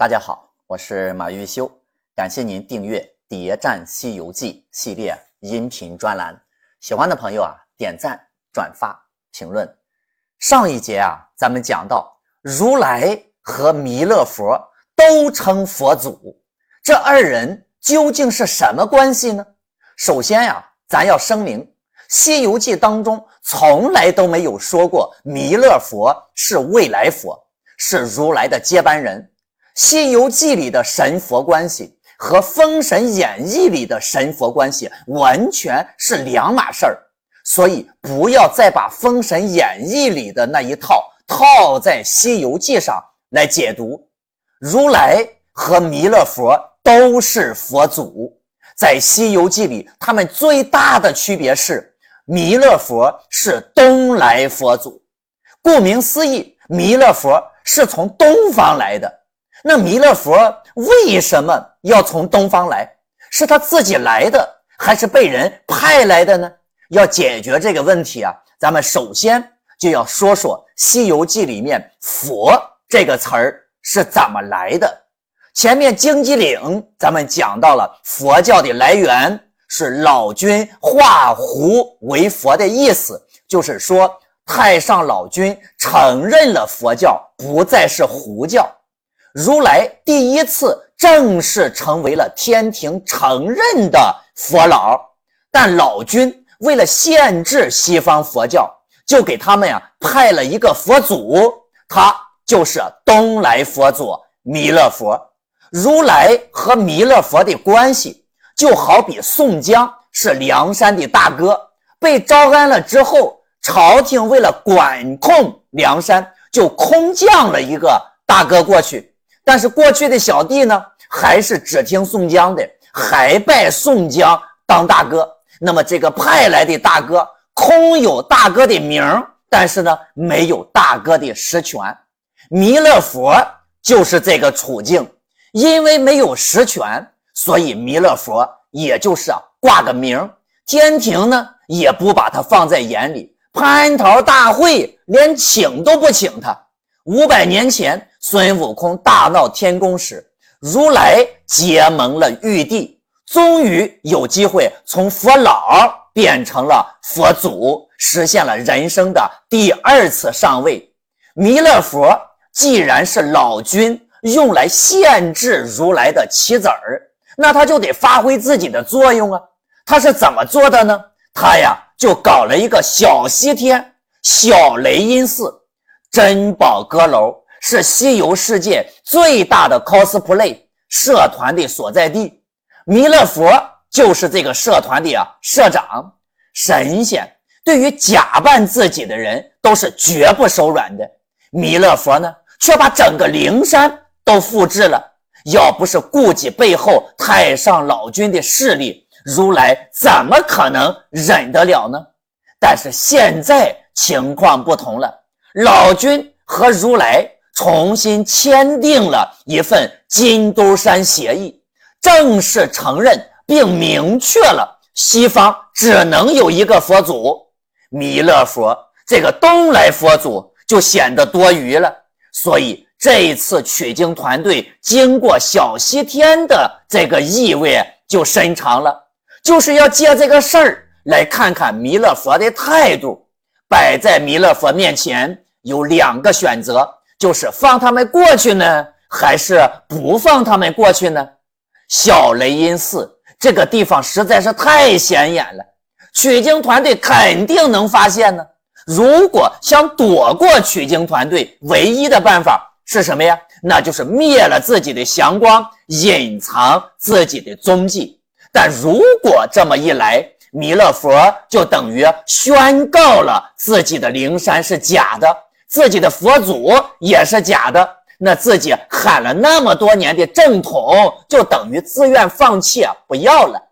大家好，我是马玉修，感谢您订阅《谍战西游记》系列音频专栏。喜欢的朋友啊，点赞、转发、评论。上一节啊，咱们讲到如来和弥勒佛都称佛祖，这二人究竟是什么关系呢？首先呀，咱要声明，《西游记》当中从来都没有说过弥勒佛是未来佛，是如来的接班人。《西游记》里的神佛关系和《封神演义》里的神佛关系完全是两码事儿，所以不要再把《封神演义》里的那一套套在《西游记》上来解读。如来和弥勒佛都是佛祖，在《西游记》里，他们最大的区别是，弥勒佛是东来佛祖，顾名思义，弥勒佛是从东方来的。那弥勒佛为什么要从东方来？是他自己来的，还是被人派来的呢？要解决这个问题啊，咱们首先就要说说《西游记》里面“佛”这个词儿是怎么来的。前面荆棘岭咱们讲到了佛教的来源是老君化胡为佛的意思，就是说太上老君承认了佛教不再是胡教。如来第一次正式成为了天庭承认的佛老，但老君为了限制西方佛教，就给他们呀派了一个佛祖，他就是东来佛祖弥勒佛。如来和弥勒佛的关系，就好比宋江是梁山的大哥，被招安了之后，朝廷为了管控梁山，就空降了一个大哥过去。但是过去的小弟呢，还是只听宋江的，还拜宋江当大哥。那么这个派来的大哥，空有大哥的名但是呢，没有大哥的实权。弥勒佛就是这个处境，因为没有实权，所以弥勒佛也就是挂个名天庭呢也不把他放在眼里，蟠桃大会连请都不请他。五百年前。孙悟空大闹天宫时，如来结盟了玉帝，终于有机会从佛老变成了佛祖，实现了人生的第二次上位。弥勒佛既然是老君用来限制如来的棋子儿，那他就得发挥自己的作用啊！他是怎么做的呢？他呀就搞了一个小西天、小雷音寺、珍宝阁楼。是西游世界最大的 cosplay 社团的所在地，弥勒佛就是这个社团的啊社长。神仙对于假扮自己的人都是绝不手软的，弥勒佛呢却把整个灵山都复制了。要不是顾及背后太上老君的势力，如来怎么可能忍得了呢？但是现在情况不同了，老君和如来。重新签订了一份金兜山协议，正式承认并明确了西方只能有一个佛祖弥勒佛，这个东来佛祖就显得多余了。所以这一次取经团队经过小西天的这个意味就深长了，就是要借这个事儿来看看弥勒佛的态度。摆在弥勒佛面前有两个选择。就是放他们过去呢，还是不放他们过去呢？小雷音寺这个地方实在是太显眼了，取经团队肯定能发现呢。如果想躲过取经团队，唯一的办法是什么呀？那就是灭了自己的祥光，隐藏自己的踪迹。但如果这么一来，弥勒佛就等于宣告了自己的灵山是假的。自己的佛祖也是假的，那自己喊了那么多年的正统，就等于自愿放弃不要了。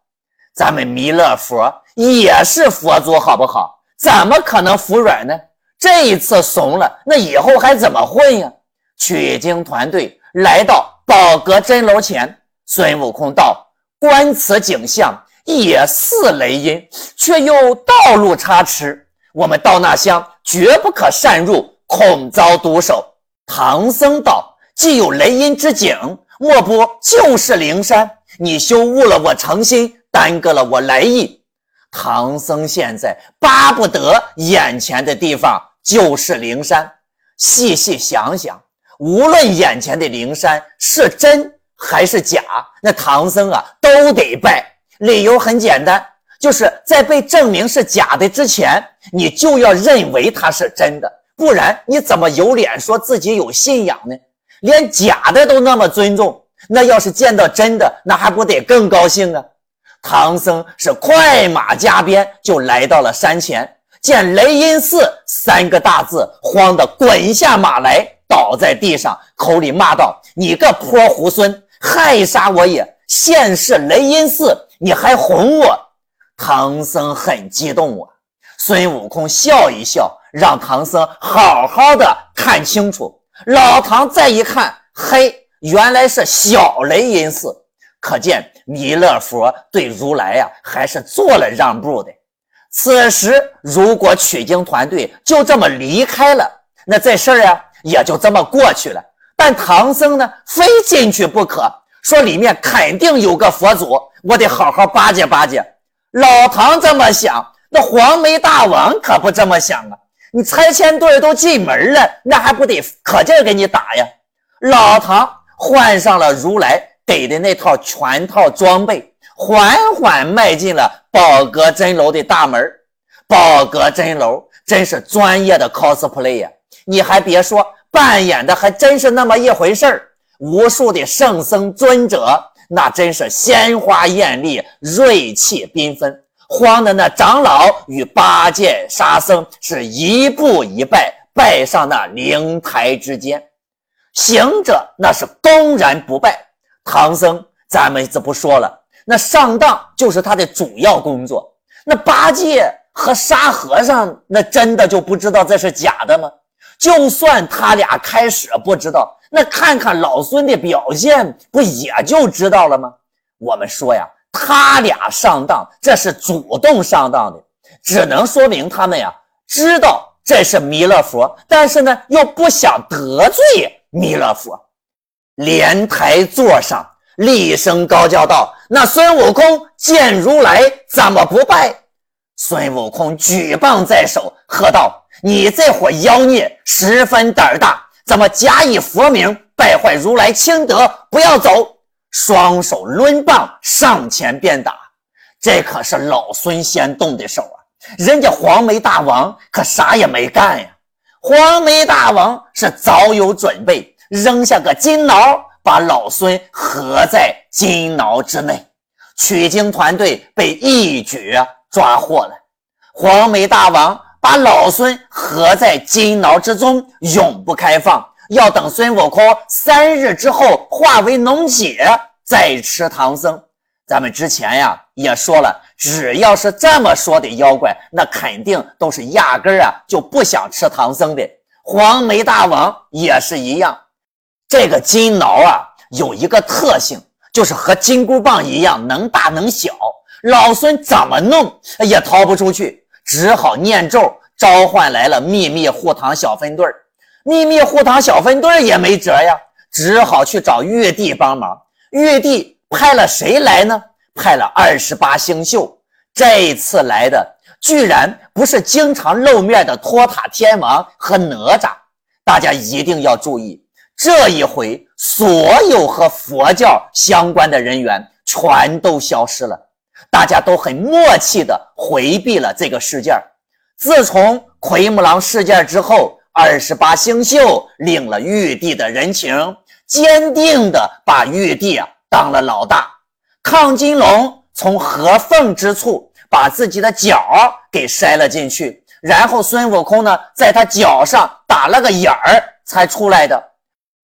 咱们弥勒佛也是佛祖，好不好？怎么可能服软呢？这一次怂了，那以后还怎么混呀？取经团队来到宝阁真楼前，孙悟空道：“观此景象，也似雷音，却又道路差池，我们到那乡绝不可擅入。”恐遭毒手。唐僧道：“既有雷音之景，莫不就是灵山？你休误了我诚心，耽搁了我来意。唐僧现在巴不得眼前的地方就是灵山。细细想想，无论眼前的灵山是真还是假，那唐僧啊都得拜。理由很简单，就是在被证明是假的之前，你就要认为它是真的，不然你怎么有脸说自己有信仰呢？连假的都那么尊重，那要是见到真的，那还不得更高兴啊？唐僧是快马加鞭就来到了山前。见雷音寺三个大字，慌得滚下马来，倒在地上，口里骂道：“你个泼猢狲，害杀我也！现是雷音寺，你还哄我！”唐僧很激动啊。孙悟空笑一笑，让唐僧好好的看清楚。老唐再一看，嘿，原来是小雷音寺，可见弥勒佛对如来呀，还是做了让步的。此时，如果取经团队就这么离开了，那这事儿啊也就这么过去了。但唐僧呢，非进去不可，说里面肯定有个佛祖，我得好好巴结巴结。老唐这么想，那黄眉大王可不这么想啊！你拆迁队都进门了，那还不得可劲给你打呀？老唐换上了如来给的那套全套装备。缓缓迈进了宝阁真楼的大门宝阁真楼真是专业的 cosplay 呀！你还别说，扮演的还真是那么一回事儿。无数的圣僧尊者，那真是鲜花艳丽、锐气缤纷。慌的那长老与八戒、沙僧是一步一拜，拜上那灵台之间。行者那是公然不拜。唐僧，咱们这不说了。那上当就是他的主要工作。那八戒和沙和尚，那真的就不知道这是假的吗？就算他俩开始不知道，那看看老孙的表现，不也就知道了吗？我们说呀，他俩上当，这是主动上当的，只能说明他们呀知道这是弥勒佛，但是呢又不想得罪弥勒佛。莲台座上。厉声高叫道：“那孙悟空见如来，怎么不拜？”孙悟空举棒在手，喝道：“你这伙妖孽，十分胆大，怎么假以佛名败坏如来清德？不要走！”双手抡棒上前便打。这可是老孙先动的手啊！人家黄眉大王可啥也没干呀。黄眉大王是早有准备，扔下个金挠。把老孙合在金牢之内，取经团队被一举抓获了。黄眉大王把老孙合在金牢之中，永不开放，要等孙悟空三日之后化为脓血再吃唐僧。咱们之前呀也说了，只要是这么说的妖怪，那肯定都是压根儿啊就不想吃唐僧的。黄眉大王也是一样。这个金挠啊，有一个特性，就是和金箍棒一样，能大能小。老孙怎么弄也逃不出去，只好念咒召唤来了秘密护唐小分队儿秘密护唐小分队也没辙呀，只好去找玉帝帮忙。玉帝派了谁来呢？派了二十八星宿。这次来的居然不是经常露面的托塔天王和哪吒。大家一定要注意。这一回，所有和佛教相关的人员全都消失了，大家都很默契地回避了这个事件。自从奎木狼事件之后，二十八星宿领了玉帝的人情，坚定地把玉帝啊当了老大。亢金龙从合缝之处把自己的脚给塞了进去，然后孙悟空呢，在他脚上打了个眼儿才出来的。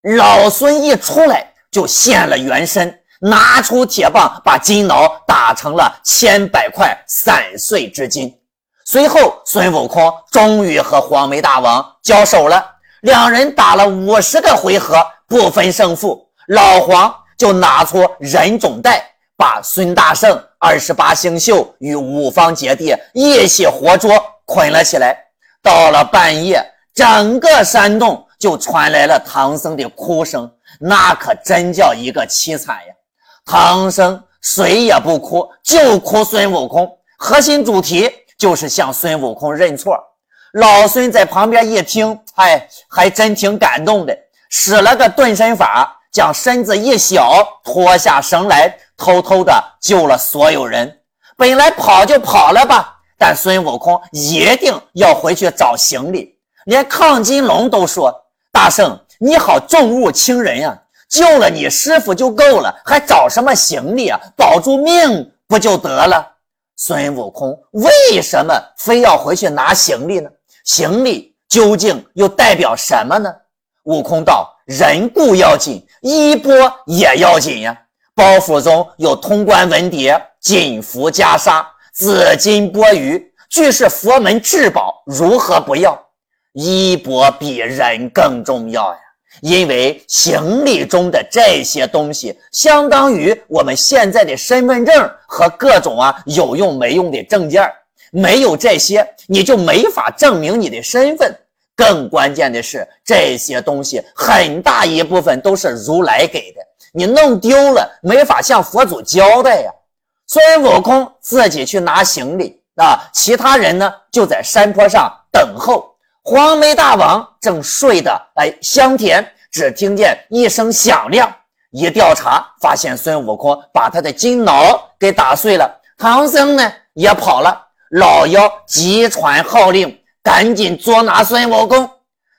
老孙一出来就现了原身，拿出铁棒把金挠打成了千百块散碎之金。随后，孙悟空终于和黄眉大王交手了，两人打了五十个回合不分胜负。老黄就拿出人种袋，把孙大圣、二十八星宿与五方揭谛一起活捉捆了起来。到了半夜，整个山洞。就传来了唐僧的哭声，那可真叫一个凄惨呀！唐僧谁也不哭，就哭孙悟空。核心主题就是向孙悟空认错。老孙在旁边一听，哎，还真挺感动的，使了个遁身法，将身子一小，脱下绳来，偷偷的救了所有人。本来跑就跑了吧，但孙悟空一定要回去找行李。连亢金龙都说：“大圣，你好重物轻人呀，救了你师傅就够了，还找什么行李啊？保住命不就得了？”孙悟空为什么非要回去拿行李呢？行李究竟又代表什么呢？悟空道：“人固要紧，衣钵也要紧呀。包袱中有通关文牒、锦服袈裟、紫金钵盂，俱是佛门至宝，如何不要？衣钵比人更重要呀，因为行李中的这些东西，相当于我们现在的身份证和各种啊有用没用的证件。”没有这些，你就没法证明你的身份。更关键的是，这些东西很大一部分都是如来给的，你弄丢了，没法向佛祖交代呀。孙悟空自己去拿行李啊，其他人呢就在山坡上等候。黄眉大王正睡得哎香甜，只听见一声响亮，一调查发现孙悟空把他的金挠给打碎了，唐僧呢也跑了。老妖急传号令，赶紧捉拿孙悟空。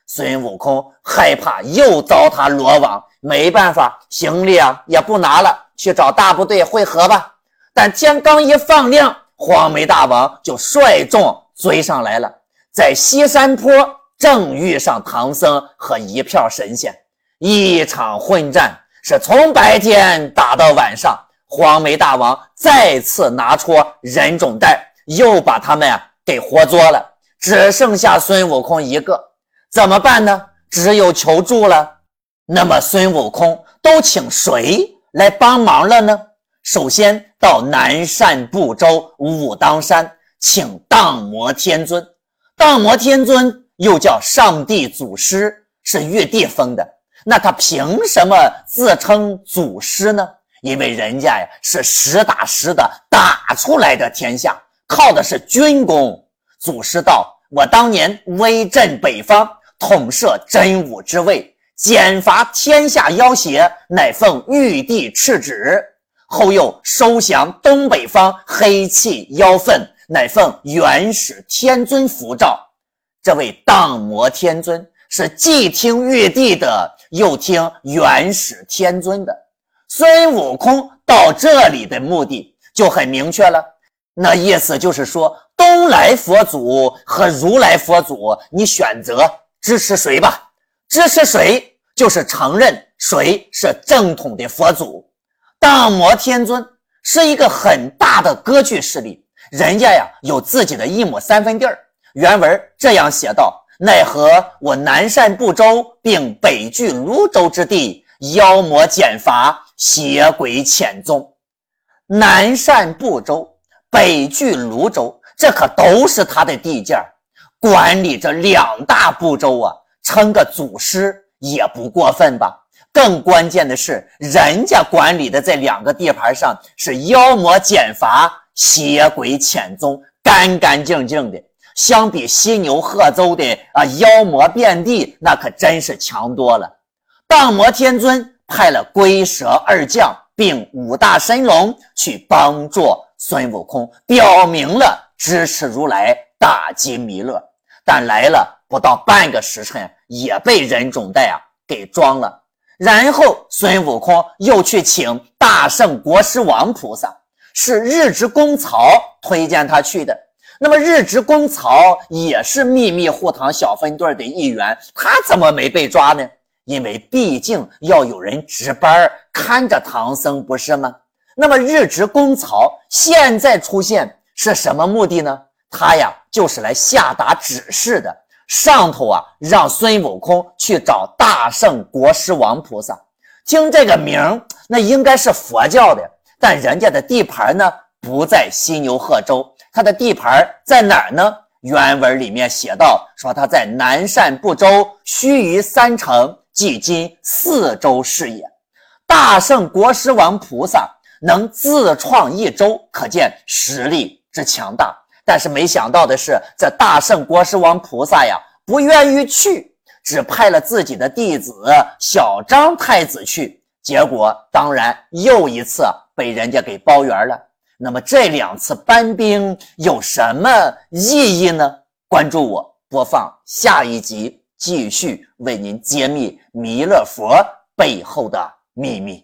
孙悟空害怕又遭他罗网，没办法，行李啊也不拿了，去找大部队会合吧。但天刚一放亮，黄眉大王就率众追上来了，在西山坡正遇上唐僧和一票神仙，一场混战是从白天打到晚上。黄眉大王再次拿出人种袋。又把他们啊给活捉了，只剩下孙悟空一个，怎么办呢？只有求助了。那么孙悟空都请谁来帮忙了呢？首先到南赡部洲武当山，请荡魔天尊。荡魔天尊又叫上帝祖师，是玉帝封的。那他凭什么自称祖师呢？因为人家呀是实打实的打出来的天下。靠的是军功。祖师道：“我当年威震北方，统摄真武之位，剪伐天下妖邪，乃奉玉帝敕旨；后又收降东北方黑气妖氛，乃奉元始天尊符诏。这位荡魔天尊是既听玉帝的，又听元始天尊的。孙悟空到这里的目的就很明确了。”那意思就是说，东来佛祖和如来佛祖，你选择支持谁吧？支持谁就是承认谁是正统的佛祖。荡魔天尊是一个很大的割据势力，人家呀有自己的一亩三分地儿。原文这样写道：“奈何我南赡部洲，并北据泸州之地，妖魔减伐，邪鬼潜踪。南赡部洲。”北距泸州，这可都是他的地界儿管理着两大部洲啊，称个祖师也不过分吧？更关键的是，人家管理的这两个地盘上是妖魔减伐，邪鬼潜踪，干干净净的。相比犀牛贺州的啊，妖魔遍地，那可真是强多了。荡魔天尊派了龟蛇二将，并五大神龙去帮助。孙悟空表明了支持如来打击弥勒，但来了不到半个时辰，也被人种袋啊给装了。然后孙悟空又去请大圣国师王菩萨，是日值公曹推荐他去的。那么日值公曹也是秘密护唐小分队的一员，他怎么没被抓呢？因为毕竟要有人值班看着唐僧，不是吗？那么日值公曹现在出现是什么目的呢？他呀就是来下达指示的。上头啊让孙悟空去找大圣国师王菩萨。听这个名儿，那应该是佛教的，但人家的地盘呢不在犀牛贺州，他的地盘在哪儿呢？原文里面写道说他在南赡部洲须臾三城即今四州是也。大圣国师王菩萨能自创一州，可见实力之强大。但是没想到的是，这大圣国师王菩萨呀，不愿意去，只派了自己的弟子小张太子去。结果当然又一次被人家给包圆了。那么这两次搬兵有什么意义呢？关注我，播放下一集，继续为您揭秘弥勒佛背后的秘密。